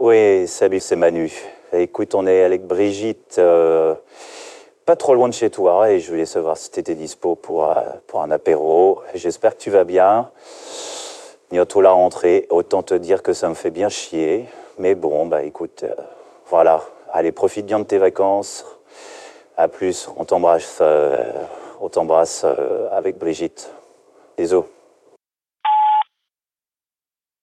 Oui, salut, c'est Manu. Écoute, on est avec Brigitte, euh, pas trop loin de chez toi, et je voulais savoir si tu étais dispo pour, euh, pour un apéro. J'espère que tu vas bien. Bientôt la rentrée, autant te dire que ça me fait bien chier. Mais bon, bah écoute, euh, voilà. Allez, profite bien de tes vacances. À plus, on t'embrasse, on t'embrasse avec Brigitte. Désolé.